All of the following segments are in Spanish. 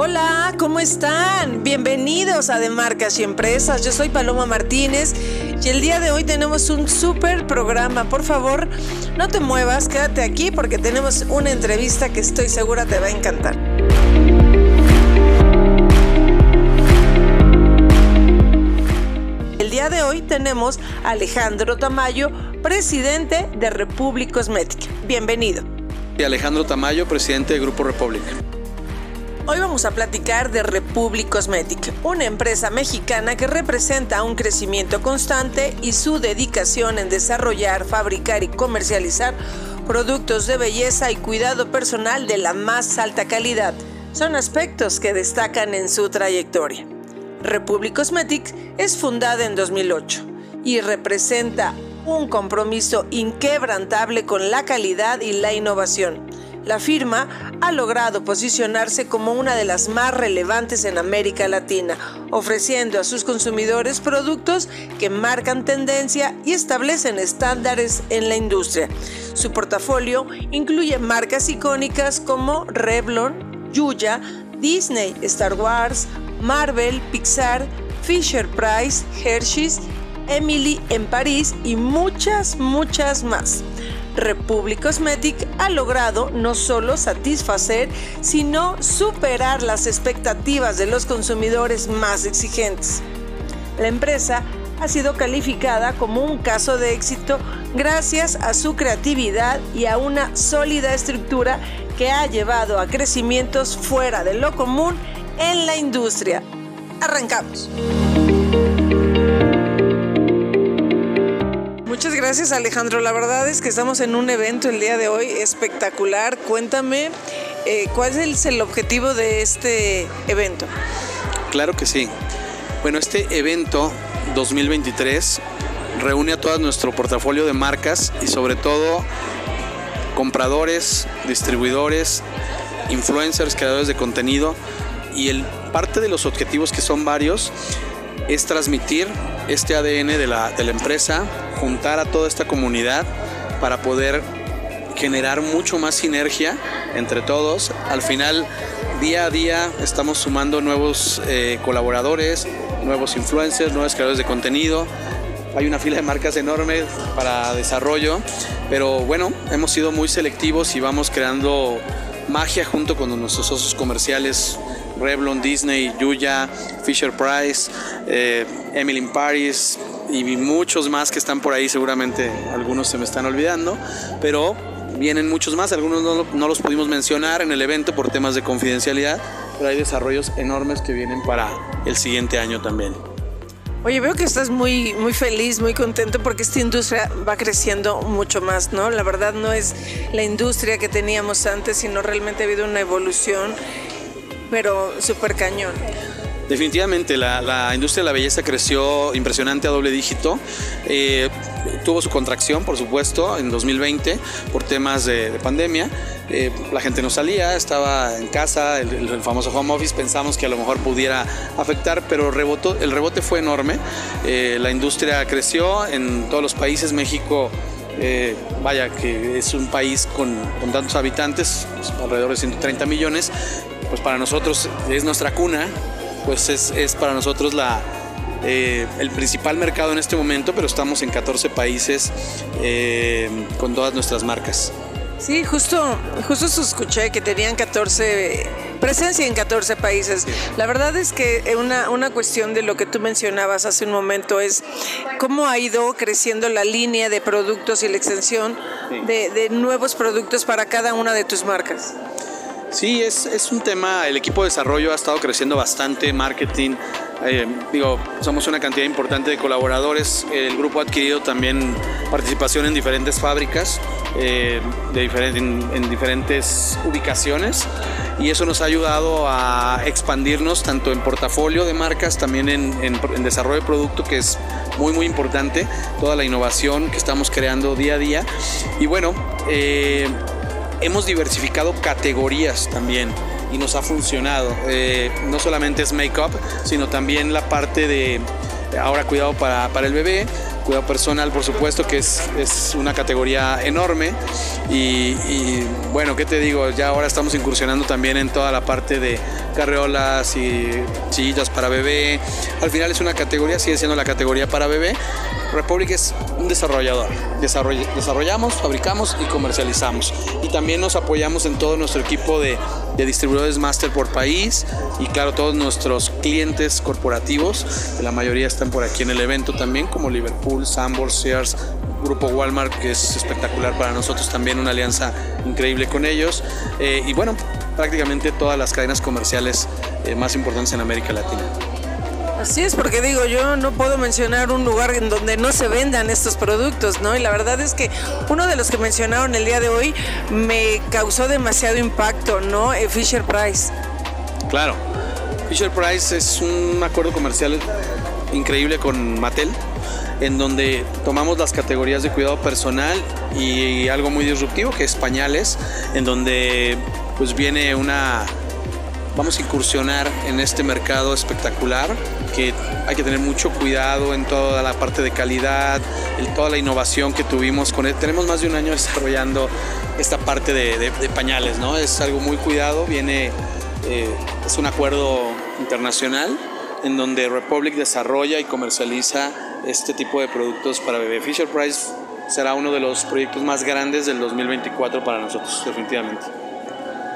Hola, ¿cómo están? Bienvenidos a De Marcas y Empresas. Yo soy Paloma Martínez y el día de hoy tenemos un súper programa. Por favor, no te muevas, quédate aquí porque tenemos una entrevista que estoy segura te va a encantar. El día de hoy tenemos a Alejandro Tamayo, presidente de Republic Cosmetic. Bienvenido. Y Alejandro Tamayo, presidente de Grupo Republic. Hoy vamos a platicar de Republic Cosmetic, una empresa mexicana que representa un crecimiento constante y su dedicación en desarrollar, fabricar y comercializar productos de belleza y cuidado personal de la más alta calidad. Son aspectos que destacan en su trayectoria. Republic Cosmetics es fundada en 2008 y representa un compromiso inquebrantable con la calidad y la innovación. La firma ha logrado posicionarse como una de las más relevantes en América Latina, ofreciendo a sus consumidores productos que marcan tendencia y establecen estándares en la industria. Su portafolio incluye marcas icónicas como Revlon, Yuya, Disney, Star Wars, Marvel, Pixar, Fisher Price, Hershey's, Emily en París y muchas, muchas más. Republic Cosmetic ha logrado no solo satisfacer, sino superar las expectativas de los consumidores más exigentes. La empresa ha sido calificada como un caso de éxito gracias a su creatividad y a una sólida estructura que ha llevado a crecimientos fuera de lo común en la industria. Arrancamos. Muchas gracias Alejandro. La verdad es que estamos en un evento el día de hoy espectacular. Cuéntame eh, cuál es el objetivo de este evento. Claro que sí. Bueno, este evento 2023 reúne a todo nuestro portafolio de marcas y sobre todo compradores, distribuidores, influencers, creadores de contenido y el parte de los objetivos que son varios es transmitir este ADN de la, de la empresa, juntar a toda esta comunidad para poder generar mucho más sinergia entre todos. Al final, día a día, estamos sumando nuevos eh, colaboradores, nuevos influencers, nuevos creadores de contenido. Hay una fila de marcas enorme para desarrollo, pero bueno, hemos sido muy selectivos y vamos creando magia junto con nuestros socios comerciales Revlon, Disney, Yuya, Fisher Price, eh, Emily in Paris y muchos más que están por ahí, seguramente algunos se me están olvidando, pero vienen muchos más, algunos no, no los pudimos mencionar en el evento por temas de confidencialidad, pero hay desarrollos enormes que vienen para el siguiente año también. Oye, veo que estás muy, muy feliz, muy contento porque esta industria va creciendo mucho más, ¿no? La verdad no es la industria que teníamos antes, sino realmente ha habido una evolución pero súper cañón. Definitivamente, la, industria de la belleza creció impresionante a doble dígito. Eh, tuvo su contracción, por supuesto, en 2020 por temas de, de pandemia. Eh, la gente no salía, estaba en casa, el, famoso home office, pensamos que a lo mejor pudiera afectar, pero el rebote fue enorme. Eh, la industria creció en todos los países, México vaya que es un país con, tantos habitantes, alrededor de 130 millones, pues para nosotros es nuestra cuna, pues es, es para nosotros la, eh, el principal mercado en este momento, pero estamos en 14 países eh, con todas nuestras marcas. Sí, justo, justo escuché que tenían 14, presencia en 14 países. La verdad es que una, una cuestión de lo que tú mencionabas hace un momento es cómo ha ido creciendo la línea de productos y la extensión de, de nuevos productos para cada una de tus marcas. Sí, es, es un tema, el equipo de desarrollo ha estado creciendo bastante, marketing, eh, digo, somos una cantidad importante de colaboradores. El grupo ha adquirido también participación en diferentes fábricas, eh, de en, diferentes ubicaciones, y eso nos ha ayudado a expandirnos tanto en portafolio de marcas, también en, desarrollo de producto, que es muy, muy importante, toda la innovación que estamos creando día a día. Y bueno, eh, hemos diversificado categorías también y nos ha funcionado. Eh, no solamente es make-up, sino también la parte de ahora cuidado para, para el bebé, cuidado personal, por supuesto, que es, es una categoría enorme. Y, bueno, ¿qué te digo? Ya ahora estamos incursionando también en toda la parte de carreolas y sillas para bebé. Al final es una categoría, sigue siendo la categoría para bebé, Republic es un desarrollador. desarrollamos, fabricamos y comercializamos. Y también nos apoyamos en todo nuestro equipo de, distribuidores master por país y claro, todos nuestros clientes corporativos, la mayoría están por aquí en el evento también, como Liverpool, Sambors, Sears, Grupo Walmart, que es espectacular para nosotros también, una alianza increíble con ellos. Eh, y bueno, prácticamente todas las cadenas comerciales eh, más importantes en América Latina. Así es, porque digo, yo no puedo mencionar un lugar en donde no se vendan estos productos, ¿no? Y la verdad es que uno de los que mencionaron el día de hoy me causó demasiado impacto, ¿no? Eh, Fisher Price. Claro, Fisher Price es un acuerdo comercial increíble con Mattel, en donde tomamos las categorías de cuidado personal y algo muy disruptivo que es pañales, en donde pues viene una vamos a incursionar en este mercado espectacular que hay que tener mucho cuidado en toda la parte de calidad, en toda la innovación que tuvimos con él. Tenemos más de un año desarrollando esta parte de, pañales, ¿no? Es algo muy cuidado, viene, eh, es un acuerdo internacional en donde Republic desarrolla y comercializa este tipo de productos para bebé. Fisher Price será uno de los proyectos más grandes del 2024 para nosotros, definitivamente.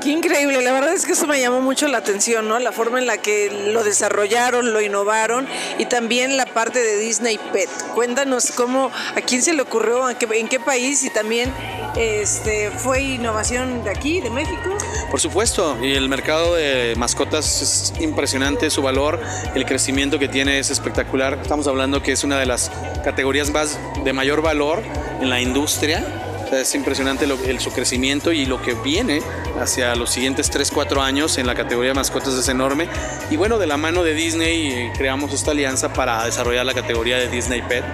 Qué increíble, la verdad es que eso me llamó mucho la atención, ¿no? La forma en la que lo desarrollaron, lo innovaron y también la parte de Disney Pet. Cuéntanos cómo, a quién se le ocurrió, en qué país y también este, fue innovación de aquí, de México. Por supuesto, y el mercado de mascotas es impresionante, su valor, el crecimiento que tiene es espectacular. Estamos hablando que es una de las categorías más de mayor valor en la industria es impresionante su crecimiento y lo que viene hacia los siguientes 3, 4 años en la categoría de mascotas es enorme. Y bueno, de la mano de Disney eh, creamos esta alianza para desarrollar la categoría de Disney Pet,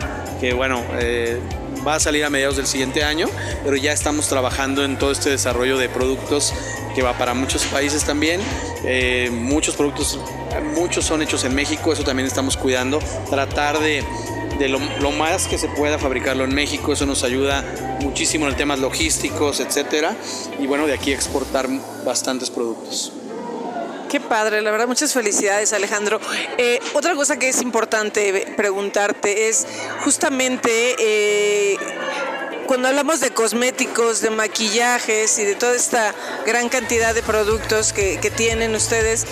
que bueno, eh, va a salir a mediados del siguiente año, pero ya estamos trabajando en todo este desarrollo de productos que va para muchos países también. Eh, muchos productos, muchos son hechos en México, eso también estamos cuidando. Tratar de de lo, más que se pueda fabricarlo en México. Eso nos ayuda muchísimo en temas logísticos, etcétera. Y bueno, de aquí exportar bastantes productos. Qué padre, la verdad, muchas felicidades Alejandro. Eh, otra cosa que es importante preguntarte es justamente eh, cuando hablamos de cosméticos, de maquillajes y de toda esta gran cantidad de productos que tienen ustedes,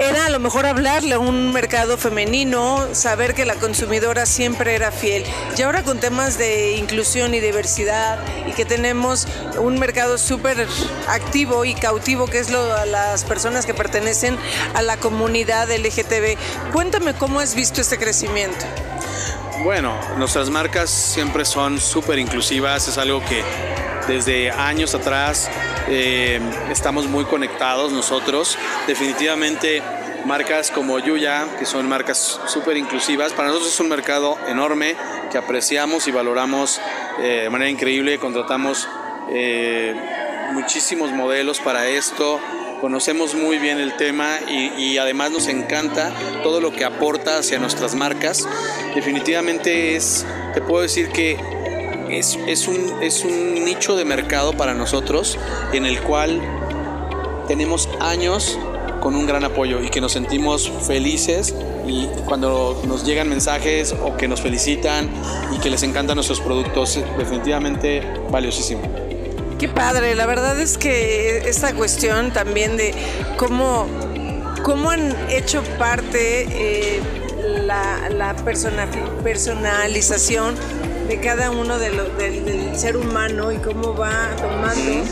era a lo mejor hablarle a un mercado femenino, saber que la consumidora siempre era fiel. Y ahora con temas de inclusión y diversidad y que tenemos un mercado súper activo y cautivo, que es lo, las personas que pertenecen a la comunidad LGTB, cuéntame cómo has visto este crecimiento. Bueno, nuestras marcas siempre son súper inclusivas, es algo que desde años atrás eh, estamos muy conectados nosotros. Definitivamente marcas como Yuya, que son marcas súper inclusivas, para nosotros es un mercado enorme que apreciamos y valoramos eh, de manera increíble. Contratamos eh, muchísimos modelos para esto conocemos muy bien el tema y, además nos encanta todo lo que aporta hacia nuestras marcas. Definitivamente es, te puedo decir que es, es, un, es un nicho de mercado para nosotros en el cual tenemos años con un gran apoyo y que nos sentimos felices y cuando nos llegan mensajes o que nos felicitan y que les encantan nuestros productos, definitivamente valiosísimo. Qué padre, la verdad es que esta cuestión también de cómo, cómo han hecho parte eh, la, personalización de cada uno de del, ser humano y cómo va tomando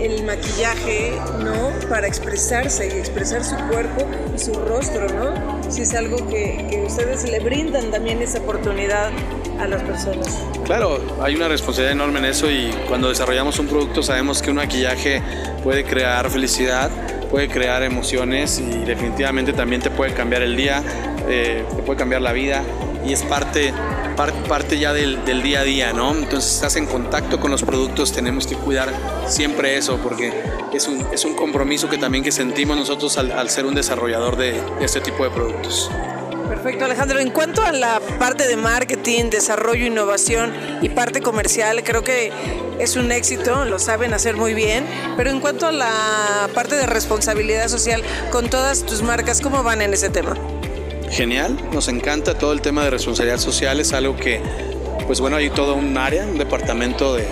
el maquillaje, ¿no? Para expresarse y expresar su cuerpo y su rostro, ¿no? Si es algo que, que ustedes le brindan también esa oportunidad a las personas. Claro, hay una responsabilidad enorme en eso y cuando desarrollamos un producto sabemos que un maquillaje puede crear felicidad, puede crear emociones y definitivamente también te puede cambiar el día, eh, te puede cambiar la vida y es parte, parte ya del, día a día, ¿no? Entonces estás en contacto con los productos, tenemos que cuidar siempre eso porque es un, es un compromiso que también que sentimos nosotros al, ser un desarrollador de, de este tipo de productos. Perfecto, Alejandro. En cuanto a la parte de marketing, desarrollo, innovación y parte comercial, creo que es un éxito, lo saben hacer muy bien. Pero en cuanto a la parte de responsabilidad social con todas tus marcas, ¿cómo van en ese tema? Genial, nos encanta todo el tema de responsabilidad social, es algo que, pues bueno, hay todo un área, un departamento de,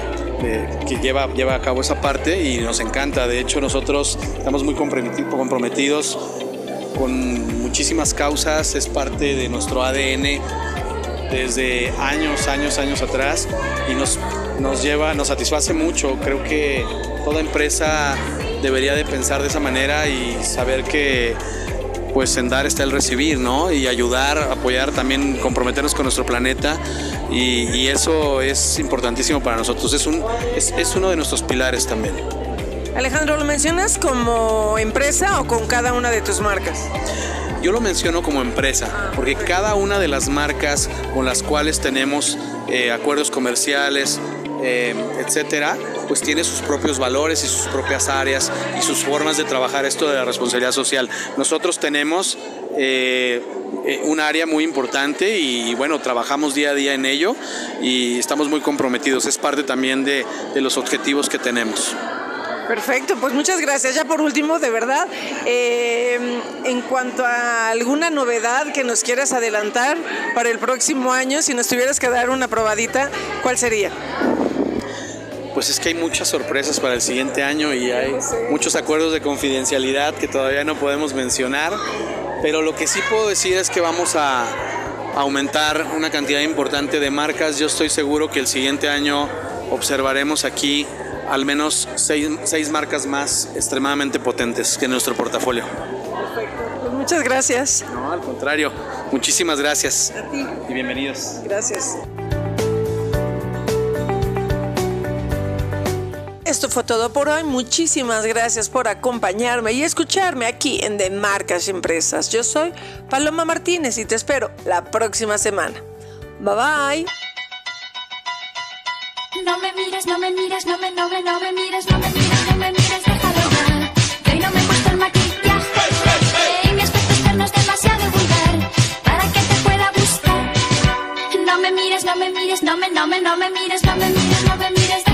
que lleva, lleva a cabo esa parte y nos encanta. De hecho, nosotros estamos muy comprometidos con muchísimas causas, es parte de nuestro ADN desde años, años, años atrás y nos, nos lleva, nos satisface mucho. Creo que toda empresa debería de pensar de esa manera y saber que pues en dar está el recibir, ¿no? Y ayudar, apoyar, también comprometernos con nuestro planeta y, eso es importantísimo para nosotros, es, un, es, es uno de nuestros pilares también. Alejandro, ¿lo mencionas como empresa o con cada una de tus marcas? Yo lo menciono como empresa, porque cada una de las marcas con las cuales tenemos eh, acuerdos comerciales, eh, etcétera, pues tiene sus propios valores y sus propias áreas y sus formas de trabajar esto de la responsabilidad social. Nosotros tenemos eh, un área muy importante y bueno, trabajamos día a día en ello y estamos muy comprometidos. Es parte también de los objetivos que tenemos. Perfecto, pues muchas gracias. Ya por último, de verdad, eh, en cuanto a alguna novedad que nos quieras adelantar para el próximo año, si nos tuvieras que dar una probadita, ¿cuál sería? Pues es que hay muchas sorpresas para el siguiente año y hay muchos acuerdos de confidencialidad que todavía no podemos mencionar, pero lo que sí puedo decir es que vamos a aumentar una cantidad importante de marcas. Yo estoy seguro que el siguiente año observaremos aquí al menos seis, marcas más extremadamente potentes que en nuestro portafolio. Perfecto. Pues muchas gracias. No, al contrario. Muchísimas gracias. A ti. Y bienvenidos. Gracias. Esto fue todo por hoy. Muchísimas gracias por acompañarme y escucharme aquí en De Marcas y Empresas. Yo soy Paloma Martínez y te espero la próxima semana. Bye bye. No me mires, no me mires, no me, no me, no me mires, no me mires, no me mires, déjalo ya. Que hoy no me he puesto el maquillaje y mi aspecto externo es demasiado vulgar para que te pueda gustar. No me mires, no me mires, no me, no me, no me mires, no me mires, no me mires,